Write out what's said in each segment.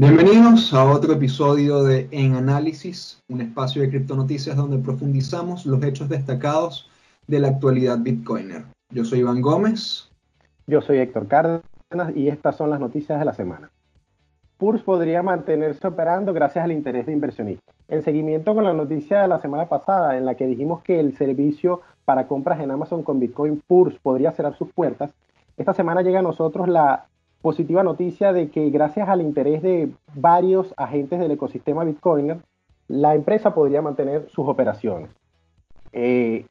Bienvenidos a otro episodio de En Análisis, un espacio de criptonoticias donde profundizamos los hechos destacados de la actualidad bitcoiner. Yo soy Iván Gómez. Yo soy Héctor Cárdenas y estas son las noticias de la semana. PURS podría mantenerse operando gracias al interés de inversionistas. En seguimiento con la noticia de la semana pasada en la que dijimos que el servicio para compras en Amazon con Bitcoin PURS podría cerrar sus puertas, esta semana llega a nosotros la positiva noticia de que gracias al interés de varios agentes del ecosistema Bitcoiner, la empresa podría mantener sus operaciones. Eh,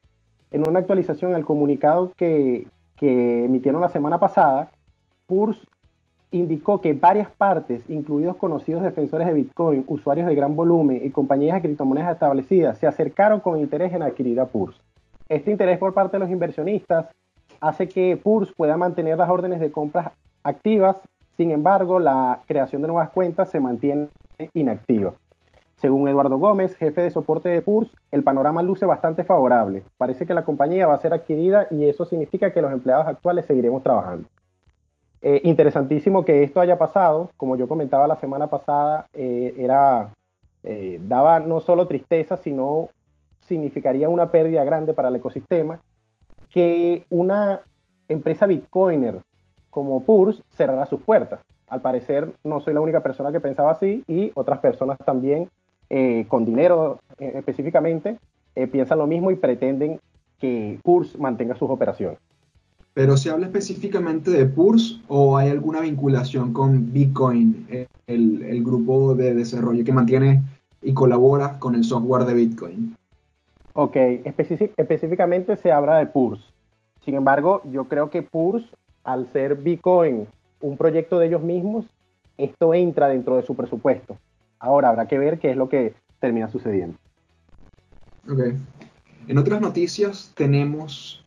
en una actualización al comunicado que, que emitieron la semana pasada, PURS indicó que varias partes, incluidos conocidos defensores de Bitcoin, usuarios de gran volumen y compañías de criptomonedas establecidas, se acercaron con interés en adquirir a PURS. Este interés por parte de los inversionistas hace que PURS pueda mantener las órdenes de compras activas, sin embargo, la creación de nuevas cuentas se mantiene inactiva. Según Eduardo Gómez, jefe de soporte de PURS, el panorama luce bastante favorable. Parece que la compañía va a ser adquirida y eso significa que los empleados actuales seguiremos trabajando. Eh, interesantísimo que esto haya pasado, como yo comentaba la semana pasada, eh, era, eh, daba no solo tristeza, sino significaría una pérdida grande para el ecosistema, que una empresa bitcoiner como PURS cerrará sus puertas. Al parecer no soy la única persona que pensaba así y otras personas también eh, con dinero eh, específicamente eh, piensan lo mismo y pretenden que PURS mantenga sus operaciones. Pero se habla específicamente de PURS o hay alguna vinculación con Bitcoin, el, el grupo de desarrollo que mantiene y colabora con el software de Bitcoin? Ok, específicamente se habla de PURS. Sin embargo, yo creo que PURS al ser Bitcoin un proyecto de ellos mismos, esto entra dentro de su presupuesto. Ahora habrá que ver qué es lo que termina sucediendo. Ok. En otras noticias tenemos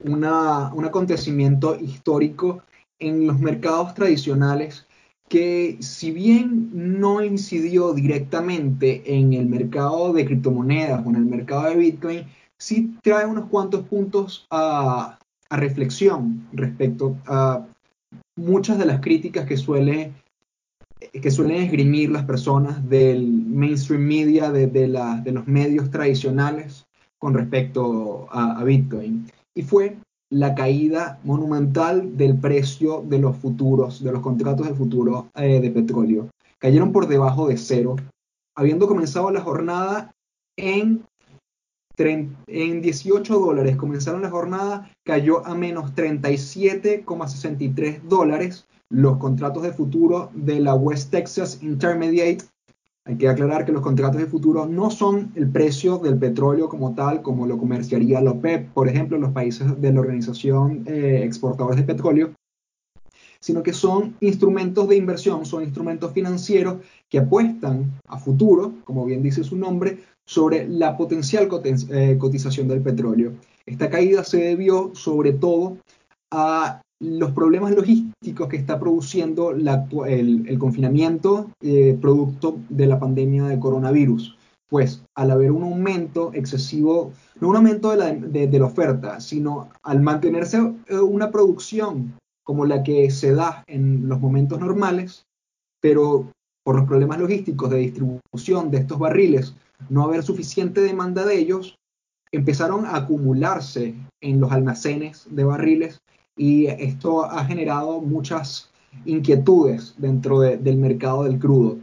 un acontecimiento histórico en los mercados tradicionales que si bien no incidió directamente en el mercado de criptomonedas o en el mercado de Bitcoin, sí trae unos cuantos puntos a, a reflexión respecto a muchas de las críticas que, suele, que suelen esgrimir las personas del mainstream media, de, de, de los medios tradicionales con respecto a, Bitcoin. Y fue la caída monumental del precio de los futuros, de los contratos de futuro eh, de petróleo. Cayeron por debajo de cero, habiendo comenzado la jornada en en 18 dólares comenzaron la jornada, cayó a menos 37,63 dólares los contratos de futuro de la West Texas Intermediate. Hay que aclarar que los contratos de futuro no son el precio del petróleo como tal, como lo comerciaría la OPEP, por ejemplo, los países de la Organización eh, Exportadores de Petróleo, sino que son instrumentos de inversión, son instrumentos financieros que apuestan a futuro, como bien dice su nombre, sobre la potencial eh, cotización del petróleo. Esta caída se debió sobre todo a los problemas logísticos que está produciendo el, confinamiento eh, producto de la pandemia de coronavirus. Pues al haber un aumento excesivo, no un aumento de la, de la oferta, sino al mantenerse eh, una producción como la que se da en los momentos normales, pero por los problemas logísticos de distribución de estos barriles no haber suficiente demanda de ellos, empezaron a acumularse en los almacenes de barriles y esto ha generado muchas inquietudes dentro del mercado del crudo.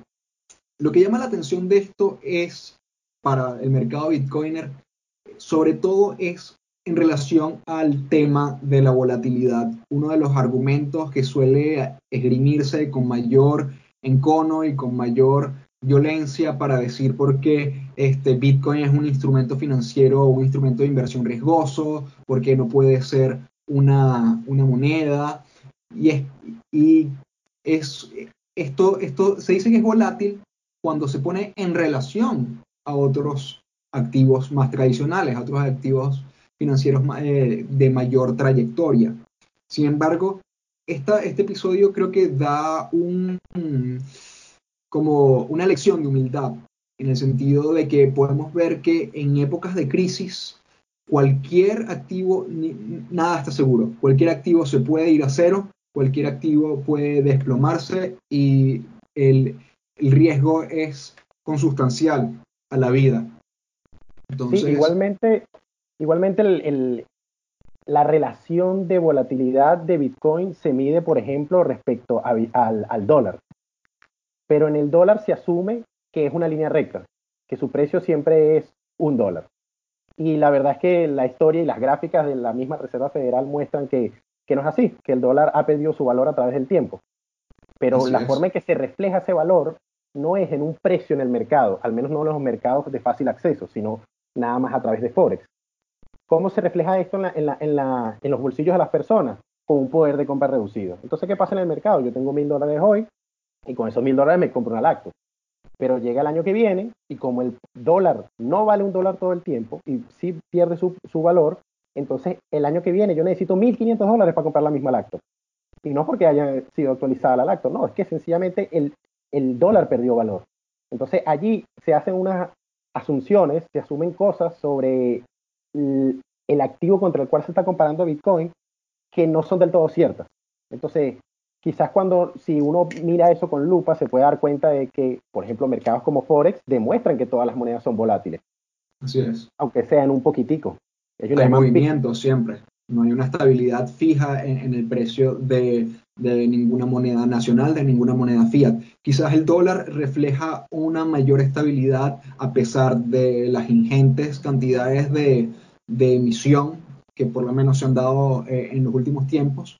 Lo que llama la atención de esto es, para el mercado bitcoiner, sobre todo es en relación al tema de la volatilidad. Uno de los argumentos que suele esgrimirse con mayor encono y con mayor violencia para decir por qué este Bitcoin es un instrumento financiero o un instrumento de inversión riesgoso, porque no puede ser una, una moneda. Y, es, y es, esto, esto se dice que es volátil cuando se pone en relación a otros activos más tradicionales, a otros activos financieros eh, de mayor trayectoria. Sin embargo, esta, este episodio creo que da un, como una lección de humildad, en el sentido de que podemos ver que en épocas de crisis, cualquier activo, nada está seguro. Cualquier activo se puede ir a cero, cualquier activo puede desplomarse y el, el riesgo es consustancial a la vida. sí, igualmente, igualmente la relación de volatilidad de Bitcoin se mide, por ejemplo, respecto al, dólar. Pero en el dólar se asume que es una línea recta, que su precio siempre es un dólar. Y la verdad es que la historia y las gráficas de la misma Reserva Federal muestran que, no es así, que el dólar ha perdido su valor a través del tiempo. Pero la forma en que se refleja ese valor no es en un precio en el mercado, al menos no en los mercados de fácil acceso, sino nada más a través de Forex. ¿Cómo se refleja esto en, en, los bolsillos de las personas? Con un poder de compra reducido. Entonces, ¿qué pasa en el mercado? Yo tengo mil dólares hoy y con esos mil dólares me compro una lacto. Pero llega el año que viene y como el dólar no vale un dólar todo el tiempo y sí pierde su, su valor, entonces el año que viene yo necesito 1.500 dólares para comprar la misma lacto. Y no porque haya sido actualizada la lacto, no, es que sencillamente el, el dólar perdió valor. Entonces allí se hacen unas asunciones, se asumen cosas sobre el, activo contra el cual se está comparando Bitcoin que no son del todo ciertas. Entonces, quizás cuando, si uno mira eso con lupa, se puede dar cuenta de que, por ejemplo, mercados como Forex demuestran que todas las monedas son volátiles. Así es. Aunque sean un poquitico. hay movimiento siempre. No hay una estabilidad fija en el precio de, de ninguna moneda nacional, de ninguna moneda fiat. Quizás el dólar refleja una mayor estabilidad a pesar de las ingentes cantidades de, emisión que por lo menos se han dado eh, en los últimos tiempos.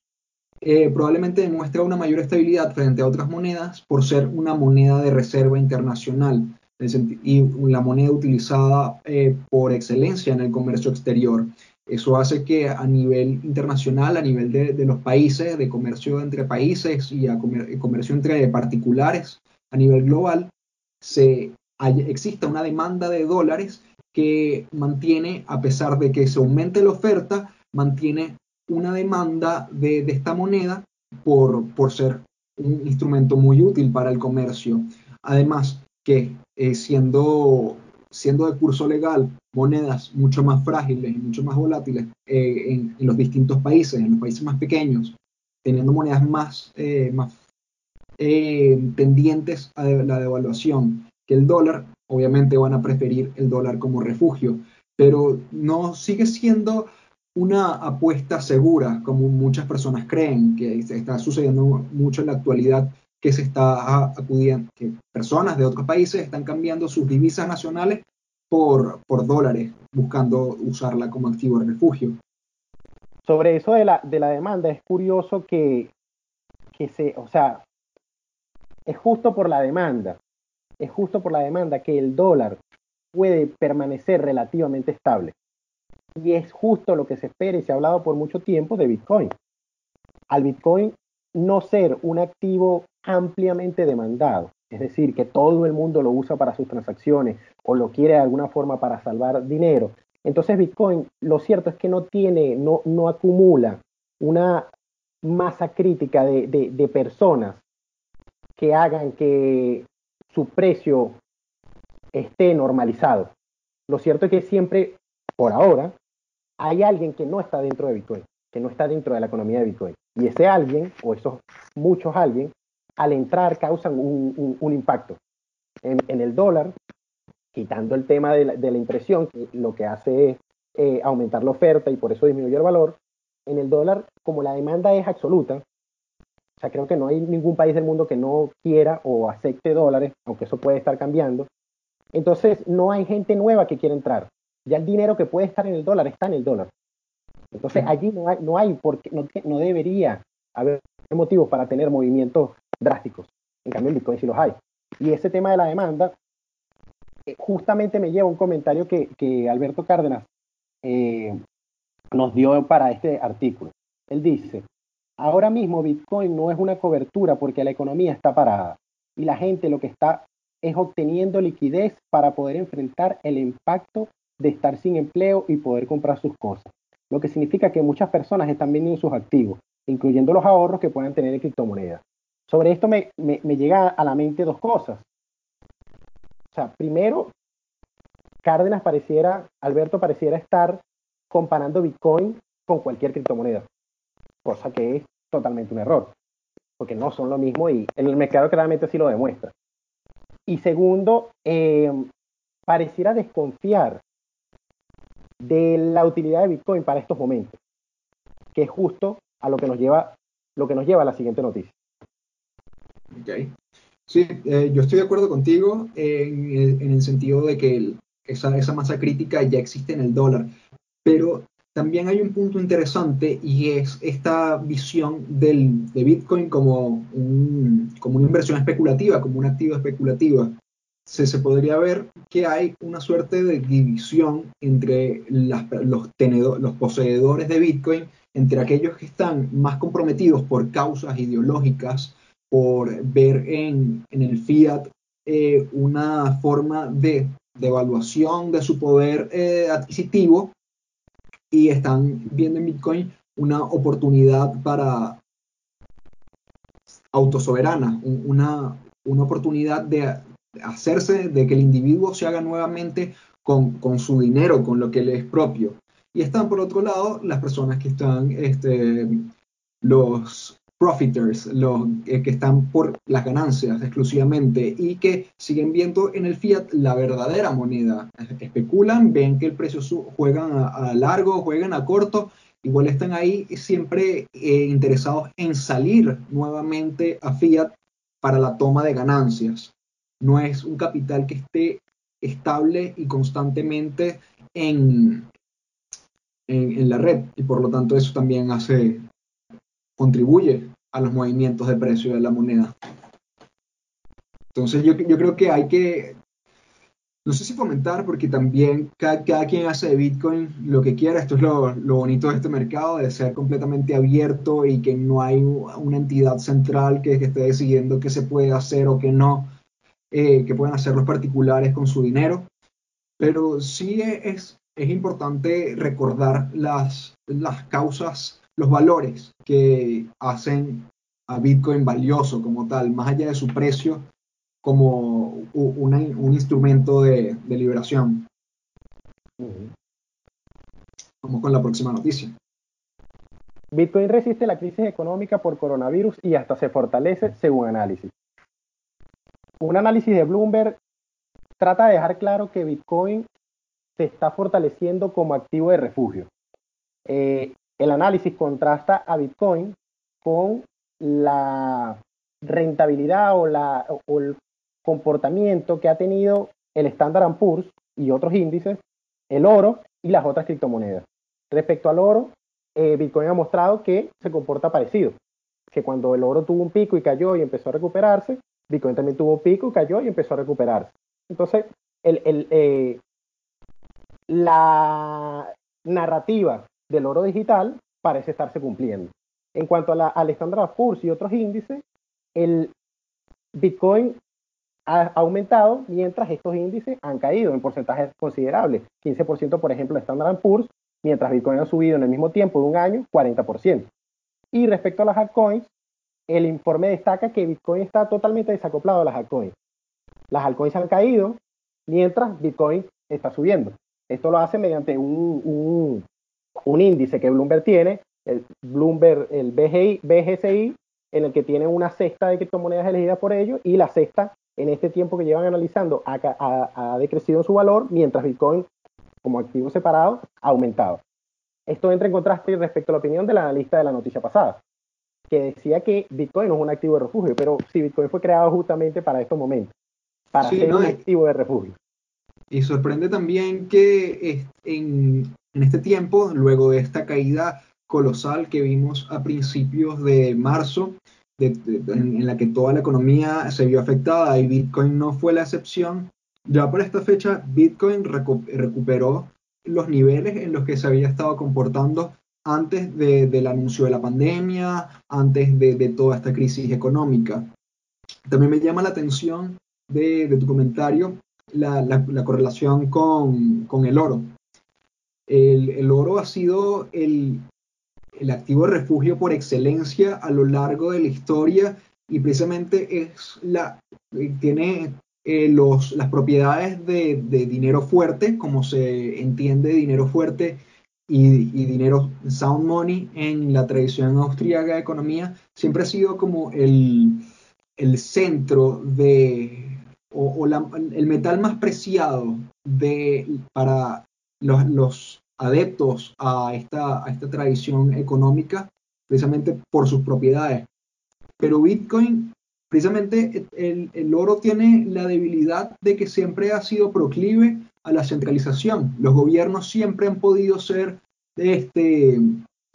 Eh, probablemente demuestra una mayor estabilidad frente a otras monedas por ser una moneda de reserva internacional y la moneda utilizada eh, por excelencia en el comercio exterior. Eso hace que a nivel internacional, a nivel de, los países, de comercio entre países y a comercio entre particulares a nivel global, se exista una demanda de dólares que mantiene, a pesar de que se aumente la oferta, mantiene una demanda de, esta moneda por, por, ser un instrumento muy útil para el comercio. Además, que eh, siendo siendo de curso legal monedas mucho más frágiles y mucho más volátiles eh, en, los distintos países, en los países más pequeños, teniendo monedas más, eh, más eh, tendientes a la devaluación que el dólar, obviamente van a preferir el dólar como refugio, pero no sigue siendo una apuesta segura, como muchas personas creen, que está sucediendo mucho en la actualidad que se está acudiendo, que personas de otros países están cambiando sus divisas nacionales por, por dólares, buscando usarla como activo de refugio. Sobre eso de la, de la demanda, es curioso que, que se, o sea, es justo por la demanda, es justo por la demanda que el dólar puede permanecer relativamente estable. Y es justo lo que se espera y se ha hablado por mucho tiempo de Bitcoin. Al Bitcoin no ser un activo ampliamente demandado, es decir, que todo el mundo lo usa para sus transacciones o lo quiere de alguna forma para salvar dinero. Entonces Bitcoin, lo cierto es que no tiene, no, no acumula una masa crítica de, de personas que hagan que su precio esté normalizado. Lo cierto es que siempre, por ahora, hay alguien que no está dentro de Bitcoin, que no está dentro de la economía de Bitcoin. Y ese alguien, o esos muchos alguien, al entrar causan un, impacto. En, el dólar, quitando el tema de la, impresión, que lo que hace es eh, aumentar la oferta y por eso disminuye el valor, en el dólar, como la demanda es absoluta, o sea, creo que no hay ningún país del mundo que no quiera o acepte dólares, aunque eso puede estar cambiando. Entonces, no hay gente nueva que quiera entrar. Ya el dinero que puede estar en el dólar está en el dólar. Entonces allí no hay, no hay porque no, no debería haber motivos para tener movimientos drásticos. En cambio, en Bitcoin sí los hay. Y ese tema de la demanda eh, justamente me lleva a un comentario que, que Alberto Cárdenas eh, nos dio para este artículo. Él dice, ahora mismo Bitcoin no es una cobertura porque la economía está parada y la gente lo que está es obteniendo liquidez para poder enfrentar el impacto de estar sin empleo y poder comprar sus cosas lo que significa que muchas personas están vendiendo sus activos, incluyendo los ahorros que puedan tener en criptomonedas. Sobre esto me, llega a la mente dos cosas. O sea, primero, Cárdenas pareciera, Alberto pareciera estar comparando Bitcoin con cualquier criptomoneda, cosa que es totalmente un error, porque no son lo mismo y el mercado claramente sí lo demuestra. y segundo, eh, pareciera desconfiar de la utilidad de Bitcoin para estos momentos, que es justo a lo que nos lleva, lo que nos lleva a la siguiente noticia. Ok. Sí, eh, yo estoy de acuerdo contigo en, el sentido de que esa, masa crítica ya existe en el dólar, pero también hay un punto interesante y es esta visión del, de Bitcoin como, como una inversión especulativa, como un activo especulativa. Se, se podría ver que hay una suerte de división entre los, los poseedores de Bitcoin, entre aquellos que están más comprometidos por causas ideológicas, por ver en, en el fiat eh, una forma de, de, evaluación de su poder eh, adquisitivo y están viendo en Bitcoin una oportunidad para autosoberana, una, una oportunidad de hacerse, de que el individuo se haga nuevamente con, con, su dinero, con lo que le es propio. Y están por otro lado las personas que están, este, los profiters, los eh, que están por las ganancias exclusivamente y que siguen viendo en el fiat la verdadera moneda. Especulan, ven que el precio juegan a, largo, juegan a corto, igual están ahí siempre eh, interesados en salir nuevamente a fiat para la toma de ganancias. No es un capital que esté estable y constantemente en, en, la red y por lo tanto eso también hace contribuye a los movimientos de precio de la moneda. Entonces yo, yo creo que hay que, no sé si fomentar, porque también cada, cada quien hace de Bitcoin lo que quiera. Esto es lo, lo, bonito de este mercado, de ser completamente abierto y que no hay una entidad central que, que esté decidiendo qué se puede hacer o qué no, eh, que pueden hacer los particulares con su dinero. Pero sí es, es importante recordar las, las causas los valores que hacen a Bitcoin valioso como tal, más allá de su precio, como un instrumento de, liberación. Vamos con la próxima noticia. Bitcoin resiste la crisis económica por coronavirus y hasta se fortalece según análisis. Un análisis de Bloomberg trata de dejar claro que Bitcoin se está fortaleciendo como activo de refugio. Eh, el análisis contrasta a Bitcoin con la rentabilidad o, el comportamiento que ha tenido el Standard Poor's y otros índices, el oro y las otras criptomonedas. Respecto al oro, eh, Bitcoin ha mostrado que se comporta parecido, que cuando el oro tuvo un pico y cayó y empezó a recuperarse, Bitcoin también tuvo un pico, cayó y empezó a recuperarse. Entonces, el, el, eh, la narrativa del oro digital parece estarse cumpliendo. En cuanto al Standard Poor's y otros índices, el Bitcoin ha aumentado mientras estos índices han caído en porcentajes considerables. 15% por ejemplo Standard Poor's, mientras Bitcoin ha subido en el mismo tiempo de un año 40%. Y respecto a las altcoins, el informe destaca que Bitcoin está totalmente desacoplado a las altcoins. Las altcoins han caído mientras Bitcoin está subiendo. Esto lo hace mediante un, índice que Bloomberg tiene, el Bloomberg, el BGI, BGCI, en el que tiene una cesta de criptomonedas elegidas por ellos y la cesta en este tiempo que llevan analizando ha, ha, decrecido su valor, mientras Bitcoin, como activo separado, ha aumentado. Esto entra en contraste respecto a la opinión del analista de la noticia pasada, que decía que Bitcoin no es un activo de refugio, pero si Bitcoin fue creado justamente para estos momentos, para ser un activo de refugio. Y sorprende también que en, en este tiempo, luego de esta caída colosal que vimos a principios de marzo, en, la que toda la economía se vio afectada y Bitcoin no fue la excepción, ya por esta fecha Bitcoin recuperó los niveles en los que se había estado comportando antes del anuncio de la pandemia, antes de, toda esta crisis económica. También me llama la atención de, tu comentario la, correlación con, el oro. El, oro ha sido el, activo de refugio por excelencia a lo largo de la historia y precisamente es la, tiene eh, los, las propiedades de, dinero fuerte, como se entiende dinero fuerte y, dinero sound money en la tradición austríaca de economía, siempre ha sido como el, el centro de, o, el metal más preciado de, para los, adeptos a esta, a esta tradición económica, precisamente por sus propiedades. Pero Bitcoin, precisamente el, el, oro tiene la debilidad de que siempre ha sido proclive a la centralización. Los gobiernos siempre han podido ser, este,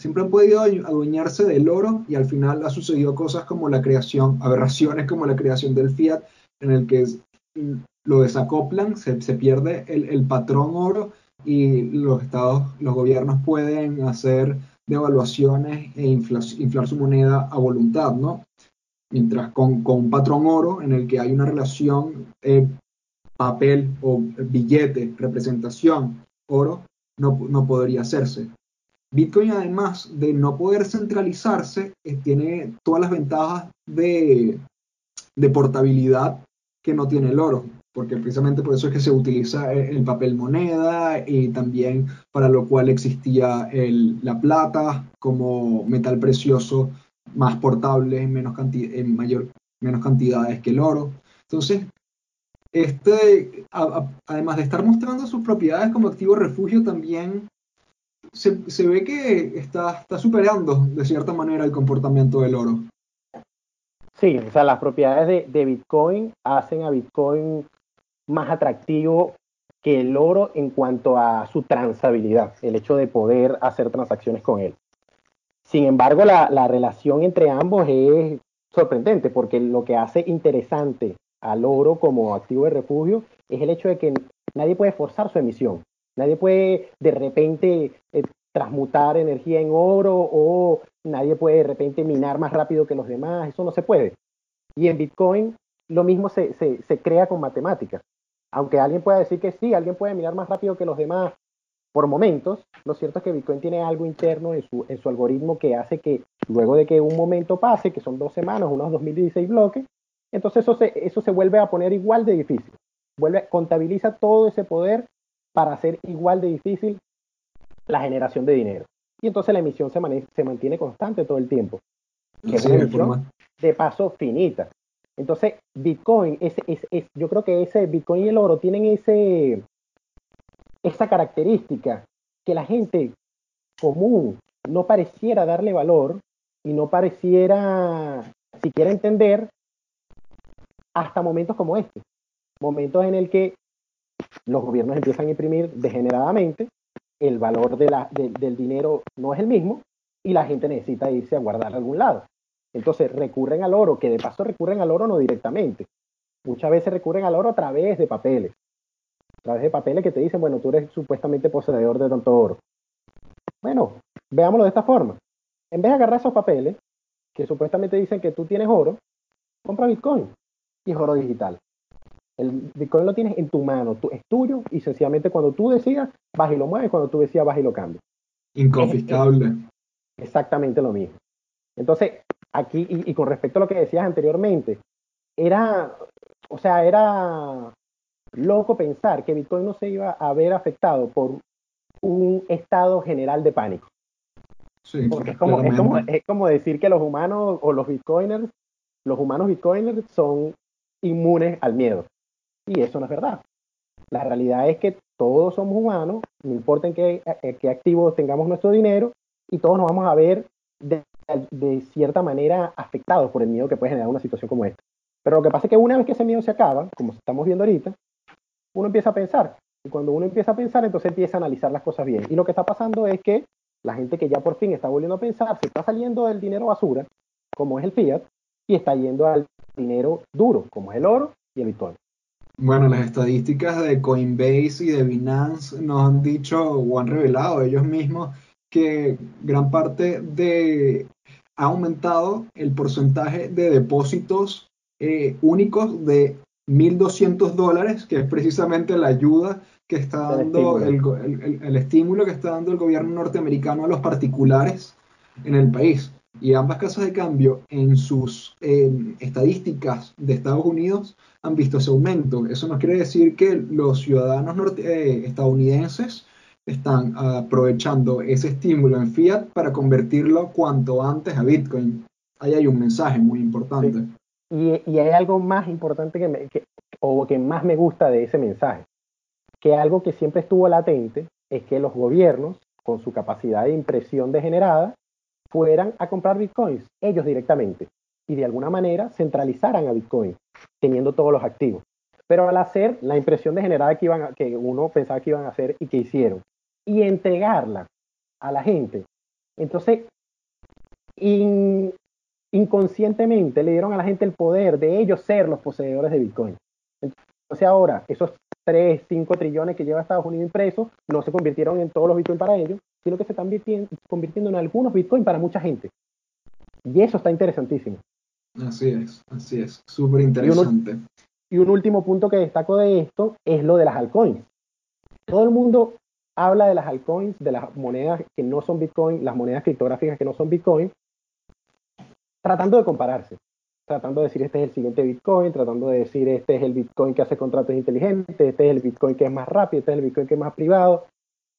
siempre han podido adueñarse del oro y al final ha sucedido cosas como la creación, aberraciones como la creación del fiat, en el que lo desacoplan, se, pierde el, el, patrón oro y los estados, los gobiernos pueden hacer devaluaciones e inflar su moneda a voluntad, ¿no? Mientras con, con, un patrón oro en el que hay una relación eh, papel o billete, representación, oro, no, no, podría hacerse. Bitcoin, además de no poder centralizarse, eh, tiene todas las ventajas de, de portabilidad que no tiene el oro, porque precisamente por eso es que se utiliza el papel moneda y también para lo cual existía el, la plata como metal precioso más portable en, menos en mayor, menos cantidades que el oro. Entonces, este, además de estar mostrando sus propiedades como activo refugio, también se, ve que está superando de cierta manera el comportamiento del oro. Sí, o sea, las propiedades de, Bitcoin hacen a Bitcoin más atractivo que el oro en cuanto a su transabilidad, el hecho de poder hacer transacciones con él. Sin embargo, la, relación entre ambos es sorprendente porque lo que hace interesante al oro como activo de refugio es el hecho de que nadie puede forzar su emisión. Nadie puede de repente eh, transmutar energía en oro o nadie puede de repente minar más rápido que los demás, eso no se puede. Y en Bitcoin lo mismo se, se, crea con matemáticas. Aunque alguien pueda decir que sí, alguien puede minar más rápido que los demás por momentos, lo cierto es que Bitcoin tiene algo interno en su, en su algoritmo que hace que luego de que un momento pase, que son dos semanas, unos 2016 bloques, entonces eso se, eso se vuelve a poner igual de difícil. Vuelve, contabiliza todo ese poder para hacer igual de difícil la generación de dinero. Y entonces la emisión se, se mantiene constante todo el tiempo. Que es una emisión de paso finita. Entonces, Bitcoin, es, es, yo creo que ese Bitcoin y el oro tienen ese, esa característica que la gente común no pareciera darle valor y no pareciera siquiera entender hasta momentos como este. Momentos en el que los gobiernos empiezan a imprimir degeneradamente el valor del dinero no es el mismo y la gente necesita irse a guardar a algún lado. Entonces recurren al oro, que de paso recurren al oro no directamente. Muchas veces recurren al oro a través de papeles. A través de papeles que te dicen, bueno, tú eres supuestamente poseedor de tanto oro. Bueno, veámoslo de esta forma. En vez de agarrar esos papeles, que supuestamente dicen que tú tienes oro, compra Bitcoin y es oro digital. El Bitcoin lo tienes en tu mano, es tuyo y sencillamente cuando tú decidas, vas y lo mueves, cuando tú decidas, vas y lo cambias. Inconfiscable. exactamente lo mismo. Entonces, aquí, y, con respecto a lo que decías anteriormente, era, o sea, era loco pensar que Bitcoin no se iba a ver afectado por un estado general de pánico. Sí, Porque es como, es como, es como decir que los humanos o los bitcoiners, los humanos bitcoiners son inmunes al miedo. Y eso no es verdad. La realidad es que todos somos humanos, no importa en qué, qué activos tengamos nuestro dinero, y todos nos vamos a ver de, cierta manera afectados por el miedo que puede generar una situación como esta. Pero lo que pasa es que una vez que ese miedo se acaba, como estamos viendo ahorita, uno empieza a pensar. Y cuando uno empieza a pensar, entonces empieza a analizar las cosas bien. Y lo que está pasando es que la gente que ya por fin está volviendo a pensar, se está saliendo del dinero basura, como es el fiat, y está yendo al dinero duro, como es el oro y el bitcoin. Bueno, las estadísticas de Coinbase y de Binance nos han dicho o han revelado ellos mismos que gran parte de ha aumentado el porcentaje de depósitos eh, únicos de 1.200 dólares, que es precisamente la ayuda que está dando el estímulo. el estímulo que está dando el gobierno norteamericano a los particulares en el país. Y ambas casas de cambio en sus estadísticas de Estados Unidos han visto ese aumento. Eso no quiere decir que los ciudadanos eh, estadounidenses están aprovechando ese estímulo en fiat para convertirlo cuanto antes a Bitcoin. Ahí hay un mensaje muy importante. Y, hay algo más importante que, o que más me gusta de ese mensaje, que algo que siempre estuvo latente es que los gobiernos, con su capacidad de impresión degenerada, fueran a comprar bitcoins, ellos directamente, y de alguna manera centralizaran a bitcoin, teniendo todos los activos. Pero al hacer la impresión degenerada que, iban que uno pensaba que iban a hacer y que hicieron, y entregarla a la gente, entonces inconscientemente le dieron a la gente el poder de ellos ser los poseedores de bitcoin. Entonces ahora, esos 3, 5 trillones que lleva Estados Unidos impresos no se convirtieron en todos los bitcoins para ellos, sino que se están convirtiendo en algunos bitcoins para mucha gente. Y eso está interesantísimo. Así es, así es, súper interesante. Y un, último punto que destaco de esto es lo de las altcoins. Todo el mundo habla de las altcoins, de las monedas que no son bitcoin, las monedas criptográficas que no son bitcoin, tratando de compararse tratando de decir este es el siguiente Bitcoin, tratando de decir este es el Bitcoin que hace contratos inteligentes, este es el Bitcoin que es más rápido, este es el Bitcoin que es más privado.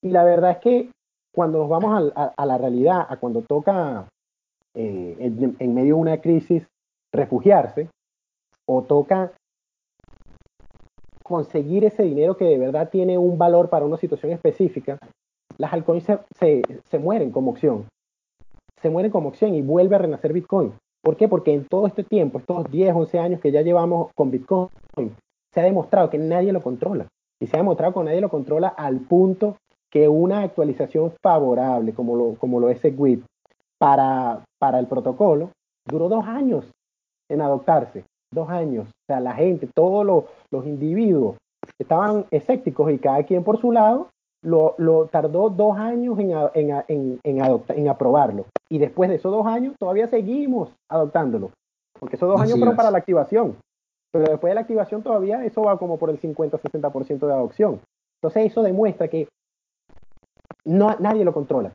Y la verdad es que cuando nos vamos a, la realidad, a cuando toca eh, en, medio de una crisis refugiarse, o toca conseguir ese dinero que de verdad tiene un valor para una situación específica, las altcoins se, se mueren como opción. Se mueren como opción y vuelve a renacer Bitcoin. ¿Por qué? Porque en todo este tiempo, estos 10, 11 años que ya llevamos con Bitcoin, se ha demostrado que nadie lo controla. Y se ha demostrado que nadie lo controla al punto que una actualización favorable, como lo, como lo es Segwit, para, para el protocolo, duró dos años en adoptarse. Dos años. O sea, la gente, todos los, los individuos estaban escépticos y cada quien por su lado lo, lo tardó dos años en, en, en, en, aprobarlo. Y después de esos dos años todavía seguimos adoptándolo. Porque esos dos años fueron para la activación. Pero después de la activación todavía eso va como por el 50-60% de adopción. Entonces eso demuestra que no, nadie lo controla.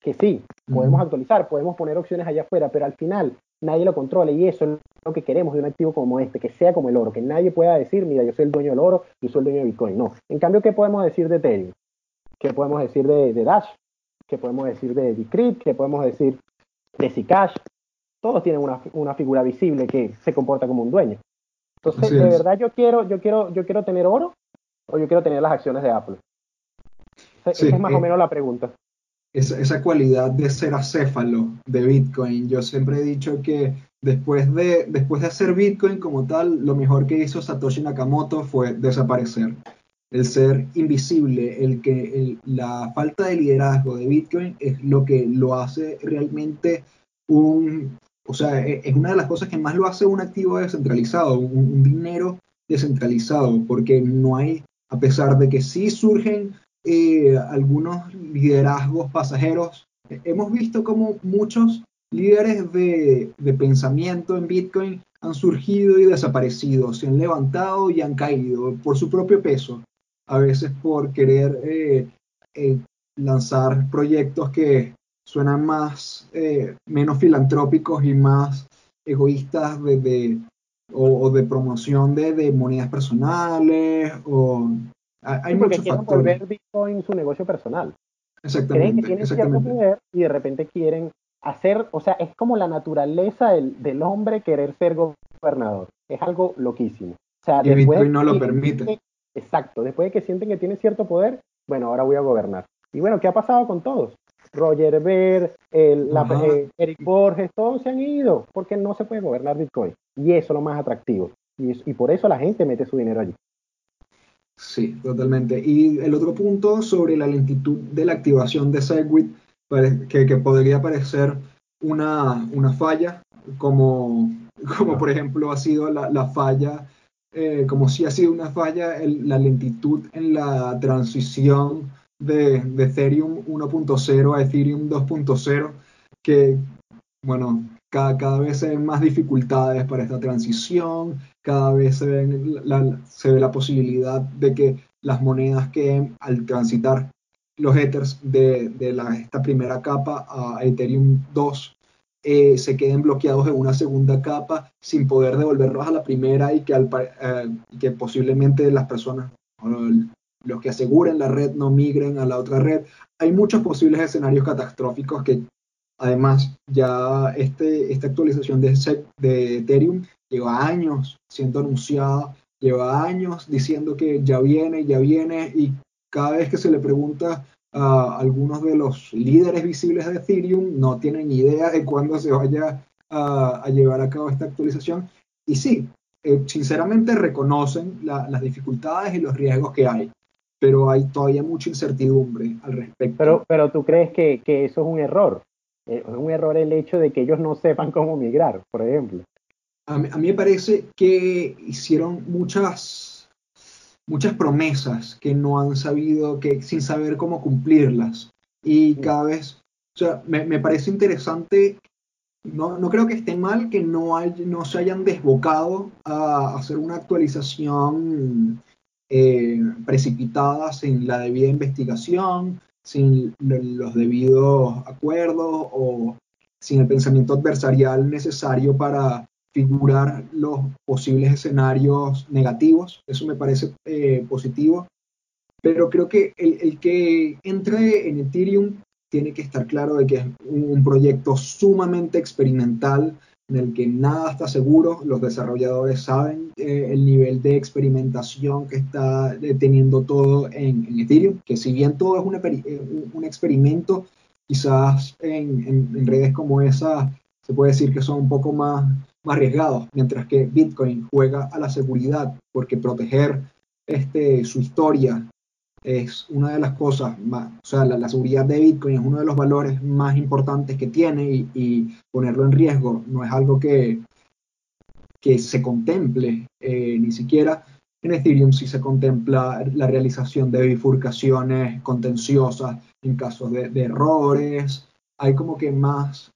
Que sí, podemos actualizar, podemos poner opciones allá afuera, pero al final nadie lo controla y eso es lo que queremos de un activo como este, que sea como el oro, que nadie pueda decir, mira, yo soy el dueño del oro, yo soy el dueño de Bitcoin. No. En cambio, ¿qué podemos decir de Ethereum? ¿Qué podemos decir de, Dash? ¿Qué podemos decir de Decrypt? ¿Qué podemos decir de Zcash? Todos tienen una, figura visible que se comporta como un dueño. Entonces, de verdad yo quiero, yo quiero, yo quiero tener oro o yo quiero tener las acciones de Apple. esa es más o eh, menos la pregunta. Esa, esa, cualidad de ser acéfalo de Bitcoin. Yo siempre he dicho que después de, después de hacer Bitcoin como tal, lo mejor que hizo Satoshi Nakamoto fue desaparecer el ser invisible, el que la falta de liderazgo de Bitcoin es lo que lo hace realmente un, o sea, e, es una de las cosas que más lo hace un activo descentralizado, un, dinero descentralizado, porque no hay, a pesar de que sí surgen eh, algunos liderazgos pasajeros, hemos visto como muchos líderes de, de pensamiento en Bitcoin han surgido y desaparecido, se han levantado y han caído por su propio peso a veces por querer eh, eh, lanzar proyectos que suenan más, eh, menos filantrópicos y más egoístas de, o, de promoción de, monedas personales o hay muchos quieren volver Bitcoin su negocio personal. Exactamente. Creen que tienen cierto poder y de repente quieren hacer, o sea, es como la naturaleza del, del hombre querer ser gobernador. Es algo loquísimo. O sea, y Bitcoin no lo permite. Exacto, después de que sienten que tienen cierto poder, bueno, ahora voy a gobernar. Y bueno, ¿qué ha pasado con todos? Roger Ver, el, eh, Eric Borges, todos se han ido porque no se puede gobernar Bitcoin. Y eso es lo más atractivo. Y, por eso la gente mete su dinero allí. Sí, totalmente. Y el otro punto sobre la lentitud de la activación de Segwit, que, que podría parecer una, una falla, como, como por ejemplo ha sido la, la falla eh, como si ha sido una falla la lentitud en la transición de, Ethereum 1.0 a Ethereum 2.0, que, bueno, cada, cada, vez se ven más dificultades para esta transición, cada vez se, se ve la posibilidad de que las monedas que al transitar los Ethers de, de esta primera capa a Ethereum 2 eh, se queden bloqueados en una segunda capa sin poder devolverlos a la primera y que, eh, posiblemente las personas, los que aseguren la red no migren a la otra red. Hay muchos posibles escenarios catastróficos que además ya este, esta actualización de, de Ethereum lleva años siendo anunciada lleva años diciendo que ya viene, ya viene, y cada vez que se le pregunta a algunos de los líderes visibles de Ethereum, no tienen idea de cuándo se vaya a, llevar a cabo esta actualización. Y sí, eh, sinceramente reconocen las dificultades y los riesgos que hay, pero hay todavía mucha incertidumbre al respecto. Pero, pero tú crees que, que eso es un error. Eh, es un error el hecho de que ellos no sepan cómo migrar, por ejemplo. A mí, me parece que hicieron muchas, muchas promesas que no han sabido, que sin saber cómo cumplirlas. Y cada vez, o sea, me, me parece interesante no, no, creo que esté mal que no, hay, no se hayan desbocado a hacer una actualización eh, precipitada sin la debida investigación, sin los debidos acuerdos o sin el pensamiento adversarial necesario para figurar los posibles escenarios negativos. Eso me parece eh, positivo. Pero creo que el, el, que entre en Ethereum tiene que estar claro de que es un, proyecto sumamente experimental en el que nada está seguro. Los desarrolladores saben eh, el nivel de experimentación que está teniendo todo en, Ethereum, que si bien todo es eh, un, experimento, quizás en, redes como esa se puede decir que son un poco más arriesgados, mientras que Bitcoin juega a la seguridad, porque proteger este, su historia es una de las cosas más, o sea, la, seguridad de Bitcoin es uno de los valores más importantes que tiene y, ponerlo en riesgo no es algo que, que se contemple eh, ni siquiera. En Ethereum sí se contempla la realización de bifurcaciones contenciosas en casos de, errores. Hay como que más,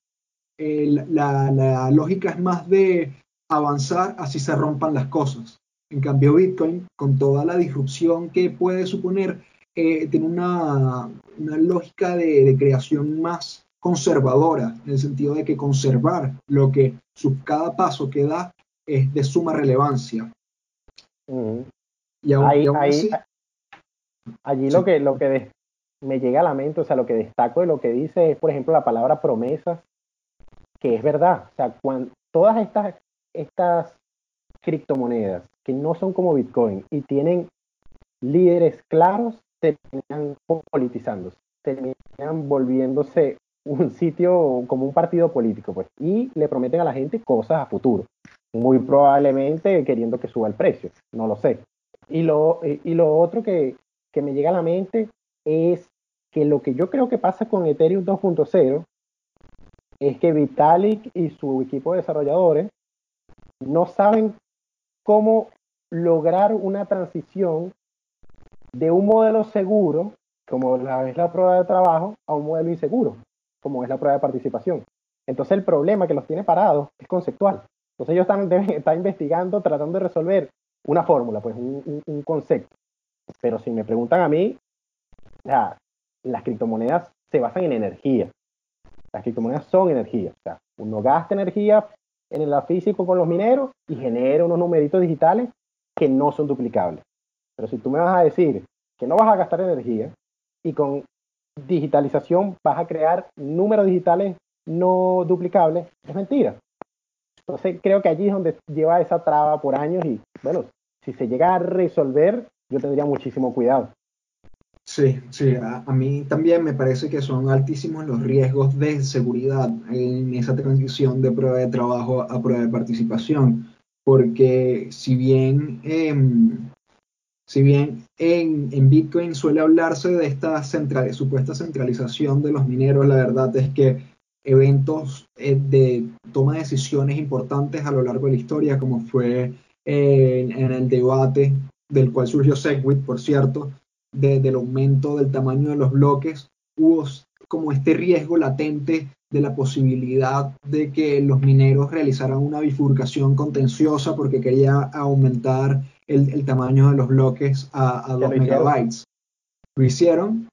eh, la, la lógica es más de avanzar así se rompan las cosas. En cambio, Bitcoin, con toda la disrupción que puede suponer, eh, tiene una, lógica de, creación más conservadora, en el sentido de que conservar lo que su, cada paso que da es de suma relevancia. Y allí lo que, lo que me llega a la mente, o sea, lo que destaco de lo que dice es, por ejemplo, la palabra promesas, que es verdad. O sea, cuando, todas estas, estas criptomonedas que no son como Bitcoin y tienen líderes claros, terminan politizándose, terminan volviéndose un sitio como un partido político, pues, y le prometen a la gente cosas a futuro, muy probablemente queriendo que suba el precio, no lo sé. Y lo, y lo otro que, que me llega a la mente es que lo que yo creo que pasa con Ethereum 2.0 es que Vitalik y su equipo de desarrolladores no saben cómo lograr una transición de un modelo seguro, como es la prueba de trabajo, a un modelo inseguro, como es la prueba de participación. Entonces el problema que los tiene parados es conceptual. Entonces ellos están, deben, investigando, tratando de resolver una fórmula, pues un, concepto. Pero si me preguntan a mí, las criptomonedas se basan en energía. Las criptomonedas son energía. O sea, uno gasta energía en el físico con los mineros y genera unos numeritos digitales que no son duplicables. Pero si tú me vas a decir que no vas a gastar energía y con digitalización vas a crear números digitales no duplicables, es mentira. Entonces creo que allí es donde lleva esa traba por años y bueno, si se llega a resolver, yo tendría muchísimo cuidado. Sí, sí, a, mí también me parece que son altísimos los riesgos de seguridad en esa transición de prueba de trabajo a prueba de participación, porque si bien, em, si bien en, Bitcoin suele hablarse de esta supuesta centralización de los mineros, la verdad es que eventos eh, de toma de decisiones importantes a lo largo de la historia, como fue en, en el debate del cual surgió Segwit, por cierto, del aumento del tamaño de los bloques, hubo como este riesgo latente de la posibilidad de que los mineros realizaran una bifurcación contenciosa porque quería aumentar el, tamaño de los bloques a, 2 megabytes. Lo hicieron,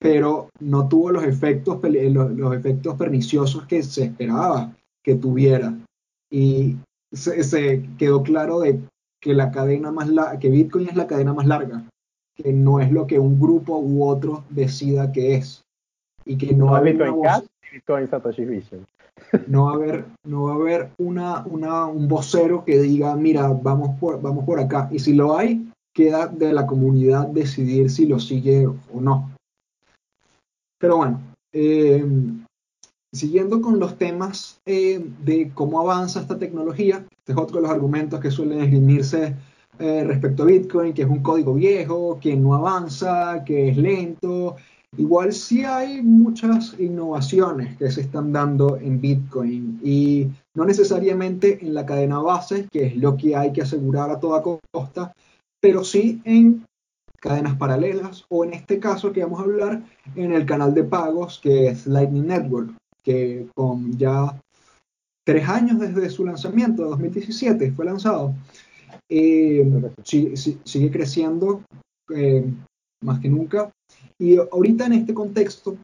pero no tuvo los efectos, los, efectos perniciosos que se esperaba que tuviera. Y se, quedó claro de que la cadena más que Bitcoin es la cadena más larga que no es lo que un grupo u otro decida que es. Y que no, hay Bitcoin Cash Bitcoin Satoshi Vision. No va a haber, no va a haber una, una, un vocero que diga, mira, vamos por, vamos por acá. Y si lo hay, queda de la comunidad decidir si lo sigue o no. Pero bueno, eh, siguiendo con los temas eh, de cómo avanza esta tecnología, este es otro de los argumentos que suelen esgrimirse eh, respecto a Bitcoin, que es un código viejo, que no avanza, que es lento. Igual sí hay muchas innovaciones que se están dando en Bitcoin y no necesariamente en la cadena base, que es lo que hay que asegurar a toda costa, pero sí en cadenas paralelas o en este caso que vamos a hablar en el canal de pagos que es Lightning Network, que con ya tres años desde su lanzamiento, 2017 fue lanzado, eh, sigue, creciendo eh, más que nunca. Y ahorita en este contexto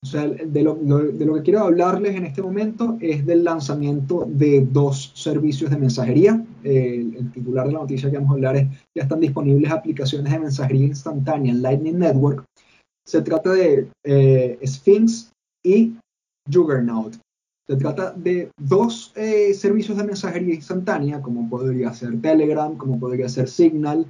de lo, de lo, que quiero hablarles en este momento es del lanzamiento de dos servicios de mensajería. el titular de la noticia que vamos a hablar es ya están disponibles aplicaciones de mensajería instantánea en Lightning Network. Se trata de eh, Sphinx y Juggernaut. Se trata de dos eh, servicios de mensajería instantánea, como podría ser Telegram, como podría ser Signal,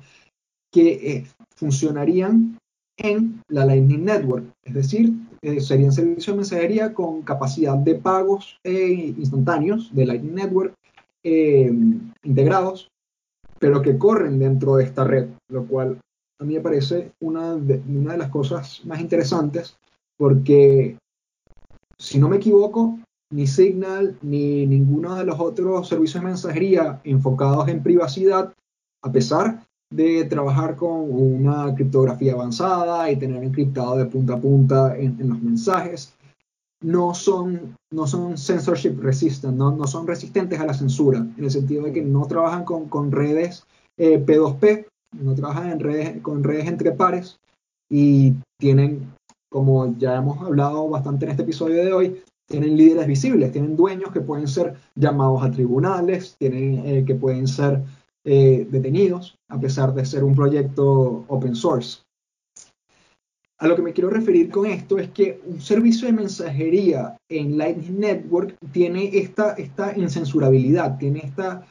que eh, funcionarían en la Lightning Network. Es decir, eh, serían servicios de mensajería con capacidad de pagos eh, instantáneos de Lightning Network eh, integrados, pero que corren dentro de esta red, lo cual a mí me parece una de, una de las cosas más interesantes, porque si no me equivoco, ni Signal ni ninguno de los otros servicios de mensajería enfocados en privacidad, a pesar de trabajar con una criptografía avanzada y tener encriptado de punta a punta en, los mensajes, no son, no son censorship resistant, no, no, son resistentes a la censura, en el sentido de que no trabajan con, con redes eh, P2P, no trabajan en redes, con redes entre pares y tienen, como ya hemos hablado bastante en este episodio de hoy, tienen líderes visibles, tienen dueños que pueden ser llamados a tribunales, tienen, eh, que pueden ser eh, detenidos, a pesar de ser un proyecto open source. A lo que me quiero referir con esto es que un servicio de mensajería en Lightning Network tiene esta, esta incensurabilidad, tiene esta,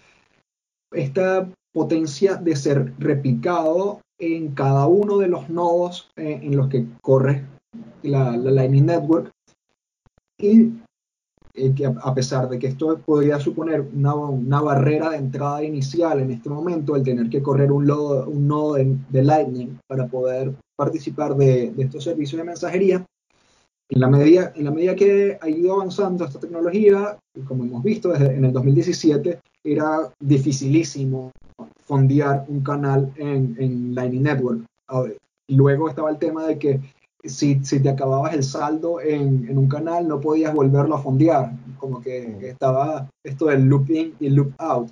esta potencia de ser replicado en cada uno de los nodos eh, en los que corre la, la Lightning Network y eh, que a pesar de que esto podría suponer una, barrera de entrada inicial en este momento, el tener que correr un, un nodo de, Lightning para poder participar de, estos servicios de mensajería, en la, medida, en la medida que ha ido avanzando esta tecnología, como hemos visto desde en el 2017, era dificilísimo fondear un canal en, en Lightning Network. Luego estaba el tema de que si, si te acababas el saldo en, en, un canal, no podías volverlo a fondear. Como que estaba esto del loop in y loop out.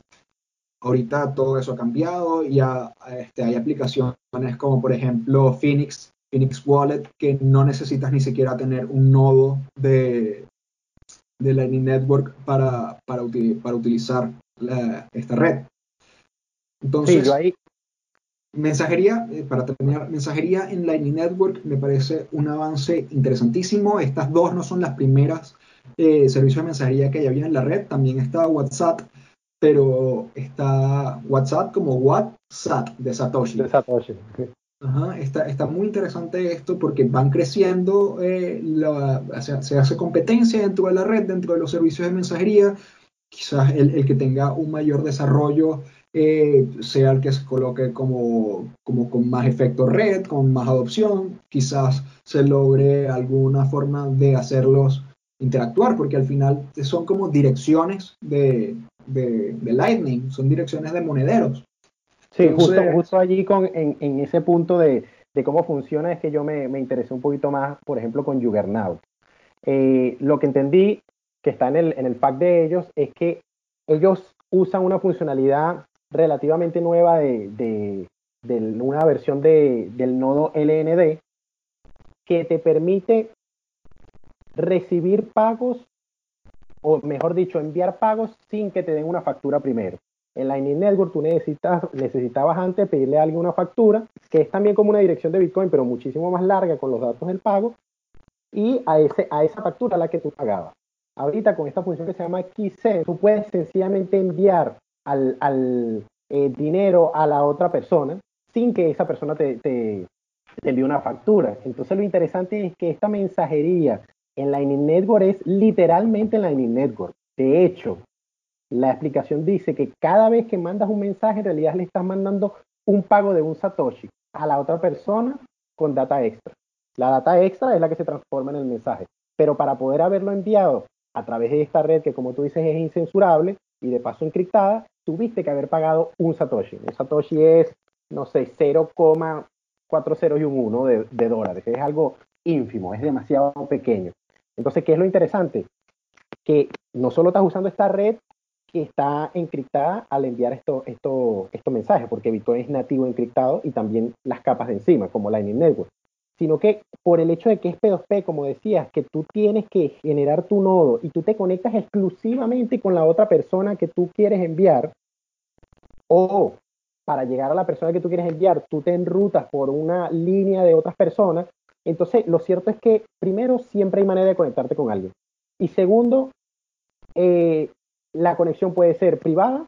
Ahorita todo eso ha cambiado y ya, este, hay aplicaciones como por ejemplo Phoenix, Phoenix Wallet, que no necesitas ni siquiera tener un nodo de, de Lightning Network para, para, para utilizar esta red. Entonces, ahí, Mensajería, eh, para terminar, mensajería en Lightning Network me parece un avance interesantísimo. Estas dos no son las primeras eh, servicios de mensajería que ya había en la red. También está WhatsApp, pero está WhatsApp como WhatsApp de Satoshi. De Satoshi. Ajá, está, está, muy interesante esto porque van creciendo, eh, se, hace competencia dentro de la red, dentro de los servicios de mensajería. Quizás el, el que tenga un mayor desarrollo eh, sea el que se coloque como, como con más efecto red, con más adopción, quizás se logre alguna forma de hacerlos interactuar, porque al final son como direcciones de, de, Lightning, son direcciones de monederos. Sí, justo, justo allí con, en, en ese punto de, de, cómo funciona es que yo me, me, interesé un poquito más, por ejemplo, con Juggernaut. Eh, lo que entendí que está en el, en el pack de ellos es que ellos usan una funcionalidad relativamente nueva de, una versión del nodo LND que te permite recibir pagos, o mejor dicho, enviar pagos sin que te den una factura primero. En Lightning Network tú necesitas, necesitabas antes pedirle a alguien una factura, que es también como una dirección de Bitcoin, pero muchísimo más larga con los datos del pago, y a, ese, a esa factura la que tú pagabas. ahorita con esta función que se llama KeySend, tú puedes sencillamente enviar al, eh, dinero a la otra persona sin que esa persona te, te, envíe una factura. Entonces lo interesante es que esta mensajería en Lightning Network es literalmente Lightning Network. De hecho, la explicación dice que cada vez que mandas un mensaje, en realidad le estás mandando un pago de un Satoshi a la otra persona con data extra. La data extra es la que se transforma en el mensaje. Pero para poder haberlo enviado a través de esta red que como tú dices es incensurable y de paso encriptada, tuviste que haber pagado un Satoshi. Un Satoshi es, no sé, 0,40 y un 1 de, de dólares. Es algo ínfimo, es demasiado pequeño. Entonces, ¿qué es lo interesante? Que no solo estás usando esta red que está encriptada al enviar estos esto, esto mensajes, porque Bitcoin es nativo encriptado y también las capas de encima, como Lightning Network, sino que por el hecho de que es P2P, como decías, que tú tienes que generar tu nodo y tú te conectas exclusivamente con la otra persona que tú quieres enviar, o para llegar a la persona que tú quieres enviar, tú te enrutas por una línea de otras personas, entonces lo cierto es que primero siempre hay manera de conectarte con alguien. Y segundo, eh, la conexión puede ser privada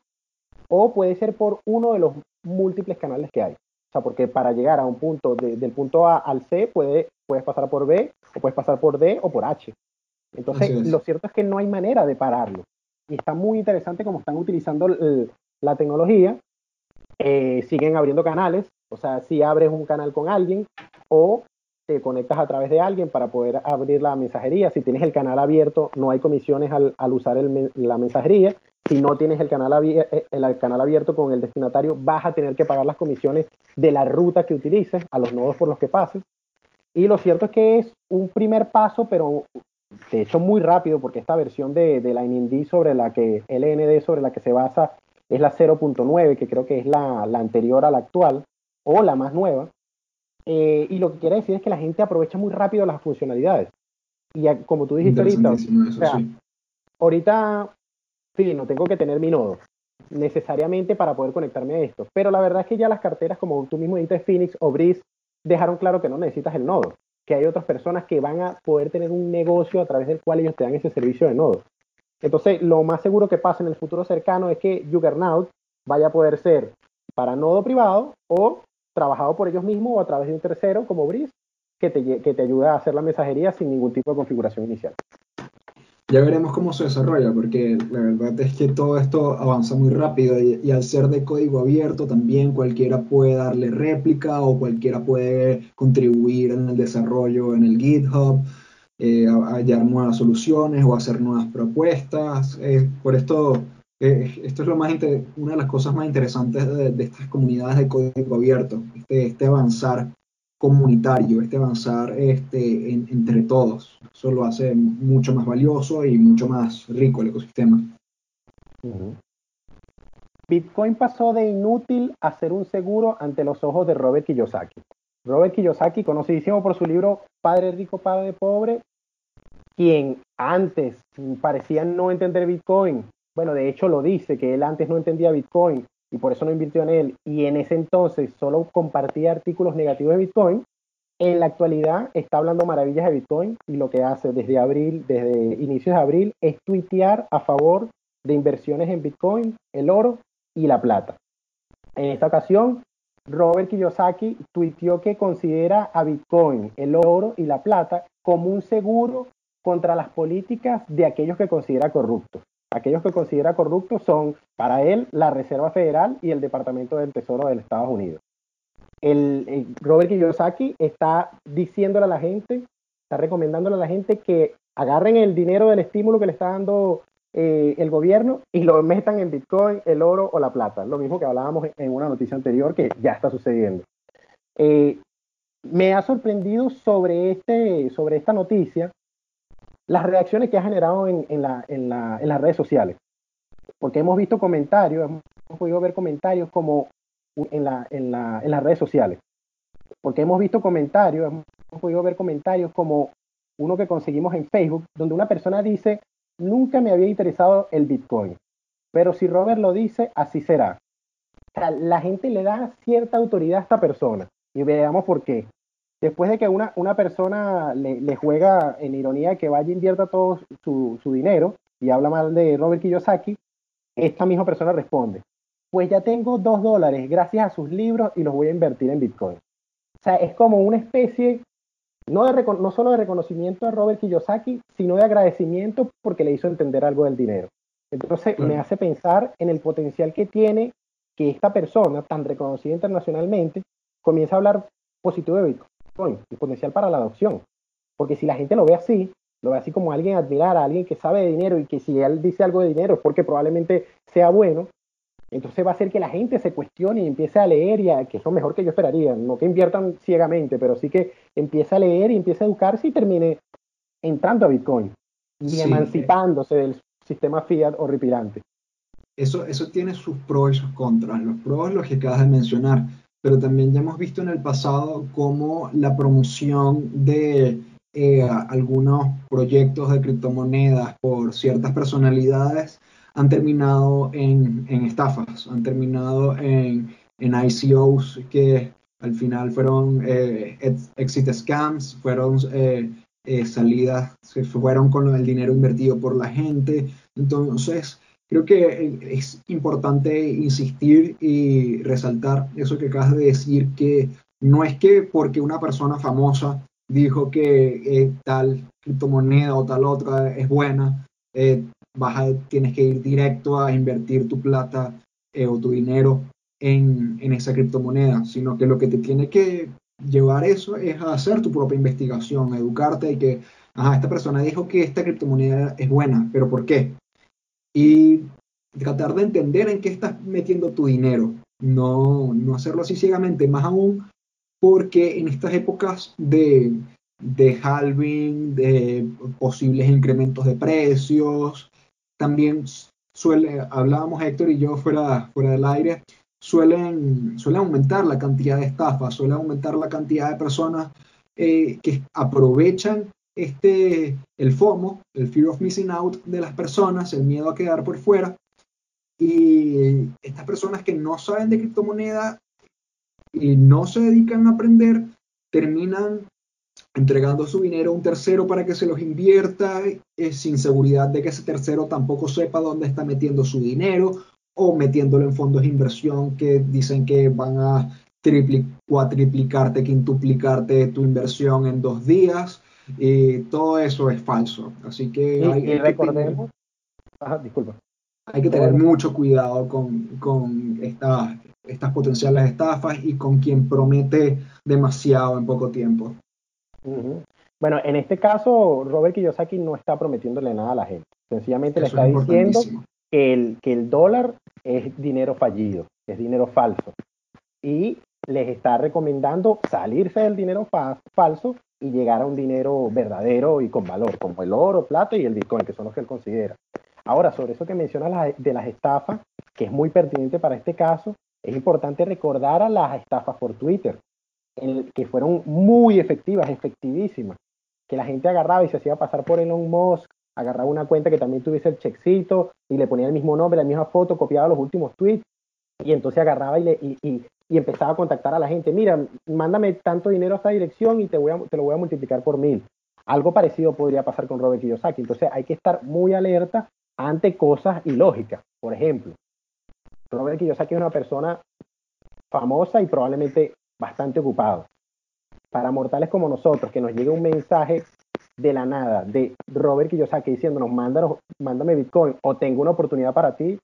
o puede ser por uno de los múltiples canales que hay. Sea, porque para llegar a un punto, del punto A al C, puede, puedes pasar por B, o puedes pasar por D o por H. Entonces, lo cierto es que no hay manera de pararlo. Y está muy interesante cómo están utilizando la tecnología. Eh, siguen abriendo canales, o sea, si abres un canal con alguien o te conectas a través de alguien para poder abrir la mensajería. Si tienes el canal abierto, no hay comisiones al, usar la mensajería. Si no tienes el canal, eh, el canal abierto con el destinatario, vas a tener que pagar las comisiones de la ruta que utilices, a los nodos por los que pases. Y lo cierto es que es un primer paso, pero de hecho muy rápido, porque esta versión de, de sobre la que, LND sobre la que se basa es la 0.9, que creo que es la, la anterior a la actual, o la más nueva. Eh, y lo que quiere decir es que la gente aprovecha muy rápido las funcionalidades. Y como tú dijiste ahorita, ahorita, sí, no tengo que tener mi nodo necesariamente para poder conectarme a esto. Pero la verdad es que ya las carteras, como tú mismo dijiste, Phoenix o Breeze, dejaron claro que no necesitas el nodo, que hay otras personas que van a poder tener un negocio a través del cual ellos te dan ese servicio de nodo. Entonces, lo más seguro que pase en el futuro cercano es que Juggernaut vaya a poder ser para nodo privado o trabajado por ellos mismos o a través de un tercero como Breeze que te, que te ayuda a hacer la mensajería sin ningún tipo de configuración inicial. Ya veremos cómo se desarrolla, porque la verdad es que todo esto avanza muy rápido y, al ser de código abierto también cualquiera puede darle réplica o cualquiera puede contribuir en el desarrollo en el GitHub, eh, hallar nuevas soluciones o hacer nuevas propuestas. Eh, por esto eh, esto es lo más una de las cosas más interesantes de, estas comunidades de código abierto, este, este avanzar comunitario, este avanzar este, entre todos. Eso lo hace mucho más valioso y mucho más rico el ecosistema. Bitcoin pasó de inútil a ser un seguro ante los ojos de Robert Kiyosaki. Robert Kiyosaki, conocidísimo por su libro Padre Rico, Padre Pobre, quien antes parecía no entender Bitcoin, bueno, de hecho lo dice, que él antes no entendía Bitcoin y por eso no invirtió en él, y en ese entonces solo compartía artículos negativos de Bitcoin, en la actualidad está hablando maravillas de Bitcoin y lo que hace desde abril, desde inicios de abril, es tuitear a favor de inversiones en Bitcoin, el oro y la plata. En esta ocasión, Robert Kiyosaki tuiteó que considera a Bitcoin, el oro y la plata como un seguro contra las políticas de aquellos que considera corruptos. Aquellos que considera corruptos son, para él, la Reserva Federal y el Departamento del Tesoro de los Estados Unidos. El, Robert Kiyosaki está diciéndole a la gente, está recomendándole a la gente que agarren el dinero del estímulo que le está dando eh, el gobierno y lo metan en Bitcoin, el oro o la plata. Lo mismo que hablábamos en una noticia anterior que ya está sucediendo. Eh, me ha sorprendido sobre, este, sobre esta noticia las reacciones que ha generado en, las redes sociales. Porque hemos visto comentarios, hemos podido ver comentarios como en, las redes sociales. Porque hemos visto comentarios, hemos podido ver comentarios como uno que conseguimos en Facebook, donde una persona dice, nunca me había interesado el Bitcoin, pero si Robert lo dice, así será. la gente le da cierta autoridad a esta persona y veamos por qué. Después de que una, una persona le, juega en ironía que vaya e invierta todo su, su dinero y habla mal de Robert Kiyosaki, esta misma persona responde, pues ya tengo dos dólares gracias a sus libros y los voy a invertir en Bitcoin. O sea, es como una especie, no, de, no solo de reconocimiento a Robert Kiyosaki, sino de agradecimiento porque le hizo entender algo del dinero. Entonces me hace pensar en el potencial que tiene que esta persona, tan reconocida internacionalmente, comience a hablar positivo de Bitcoin, el potencial para la adopción. Porque si la gente lo ve así, lo ve así como alguien admirar, a alguien que sabe de dinero y que si él dice algo de dinero es porque probablemente sea bueno, entonces va a hacer que la gente se cuestione y empiece a leer, y a, que es lo mejor que yo esperaría, no que inviertan ciegamente, pero sí que empiece a leer y empiece a educarse y termine entrando a Bitcoin y emancipándose del sistema fiat horripilante. Eso, eso tiene sus pros y sus contras. Los pros los que acabas de mencionar, pero también ya hemos visto en el pasado cómo la promoción de eh, algunos proyectos de criptomonedas por ciertas personalidades han terminado en, estafas, han terminado en, en, ICOs que al final fueron eh, exit scams, fueron eh, eh, salidas, se fueron con el dinero invertido por la gente. Entonces, creo que es importante insistir y resaltar eso que acabas de decir, que no es que porque una persona famosa dijo que tal criptomoneda o tal otra es buena, tienes que ir directo a invertir tu plata eh, o tu dinero en, esa criptomoneda, sino que lo que te tiene que llevar eso es a hacer tu propia investigación, educarte y que, ajá, esta persona dijo que esta criptomoneda es buena, pero ¿por qué? Y tratar de entender en qué estás metiendo tu dinero, no, no hacerlo así ciegamente, más aún porque en estas épocas de, de halving, de posibles incrementos de precios, también suele, hablábamos Héctor y yo fuera, fuera del aire, suelen, suelen aumentar la cantidad de estafas, suele aumentar la cantidad de personas eh, que aprovechan este, el FOMO, el Fear of Missing Out de las personas, el miedo a quedar por fuera. Y estas personas que no saben de criptomoneda y no se dedican a aprender, terminan entregando su dinero a un tercero para que se los invierta eh, sin seguridad de que ese tercero tampoco sepa dónde está metiendo su dinero o metiéndolo en fondos de inversión que dicen que van a tripli cuatriplicarte, quintuplicarte tu inversión en dos días. Y todo eso es falso. Así que hay, recordemos. disculpa. Hay que tener mucho cuidado con, con estas potenciales estafas y con quien promete demasiado en poco tiempo. Bueno, en este caso, Robert Kiyosaki no está prometiéndole nada a la gente. Sencillamente le está diciendo que el, que el dólar es dinero fallido, es dinero falso. Y les está recomendando salirse del dinero falso y llegar a un dinero verdadero y con valor, como el oro, plata y el bitcoin, que son los que él considera. Ahora, sobre eso que menciona de las estafas, que es muy pertinente para este caso, es importante recordar a las estafas por Twitter que fueron muy efectivas, efectivísimas, que la gente agarraba y se hacía pasar por Elon Musk, agarraba una cuenta que también tuviese el checkcito y le ponía el mismo nombre, la misma foto, copiaba los últimos tweets y entonces agarraba y, le, y, empezaba a contactar a la gente, mira, mándame tanto dinero a esta dirección y te, voy a, lo voy a multiplicar por mil. Algo parecido podría pasar con Robert Kiyosaki. Entonces hay que estar muy alerta ante cosas ilógicas. Por ejemplo, Robert Kiyosaki es una persona famosa y probablemente bastante ocupado. Para mortales como nosotros, que nos llegue un mensaje de la nada de Robert Kiyosaki diciéndonos, mándanos, mándame Bitcoin o tengo una oportunidad para ti,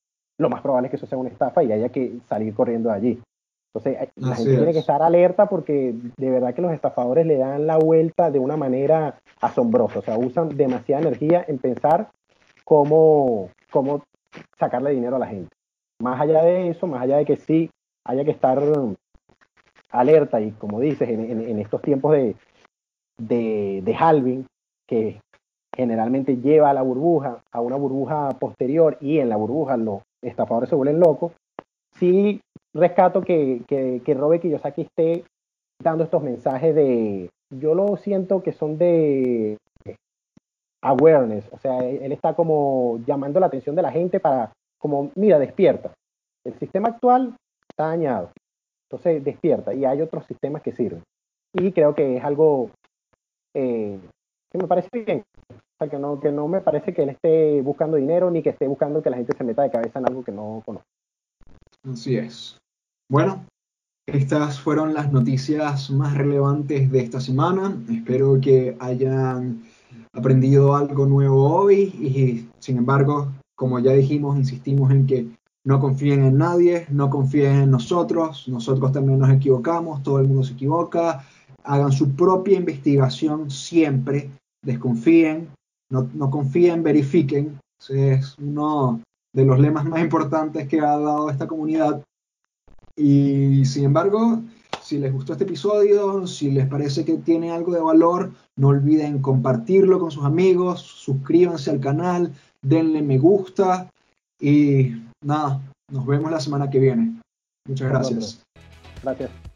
lo más probable es que eso sea una estafa y haya que salir corriendo de allí. Entonces, eh, la gente tiene que estar alerta porque de verdad que los estafadores le dan la vuelta de una manera asombrosa. O sea, usan demasiada energía en pensar cómo, cómo sacarle dinero a la gente. Más allá de eso, más allá de que sí haya que estar alerta y como dices, en, estos tiempos de, de, halving, que generalmente lleva a la burbuja, a una burbuja posterior y en la burbuja los estafadores se vuelven locos, sí rescato que, que, que Robert Kiyosaki esté dando estos mensajes de, yo lo siento que son de awareness, o sea, él está como llamando la atención de la gente para, como, mira, despierta. El sistema actual está dañado, entonces despierta y hay otros sistemas que sirven. y creo que es algo eh, que me parece bien. Que no, que no me parece que él esté buscando dinero ni que esté buscando que la gente se meta de cabeza en algo que no conoce. Así es. Bueno, estas fueron las noticias más relevantes de esta semana. Espero que hayan aprendido algo nuevo hoy y sin embargo, como ya dijimos, insistimos en que no confíen en nadie, no confíen en nosotros, nosotros también nos equivocamos, todo el mundo se equivoca, hagan su propia investigación siempre, desconfíen, no, no confíen, verifiquen. es uno de los lemas más importantes que ha dado esta comunidad. Y sin embargo, si les gustó este episodio, si les parece que tiene algo de valor, no olviden compartirlo con sus amigos, suscríbanse al canal, denle me gusta y nada, nos vemos la semana que viene. Muchas gracias. Gracias.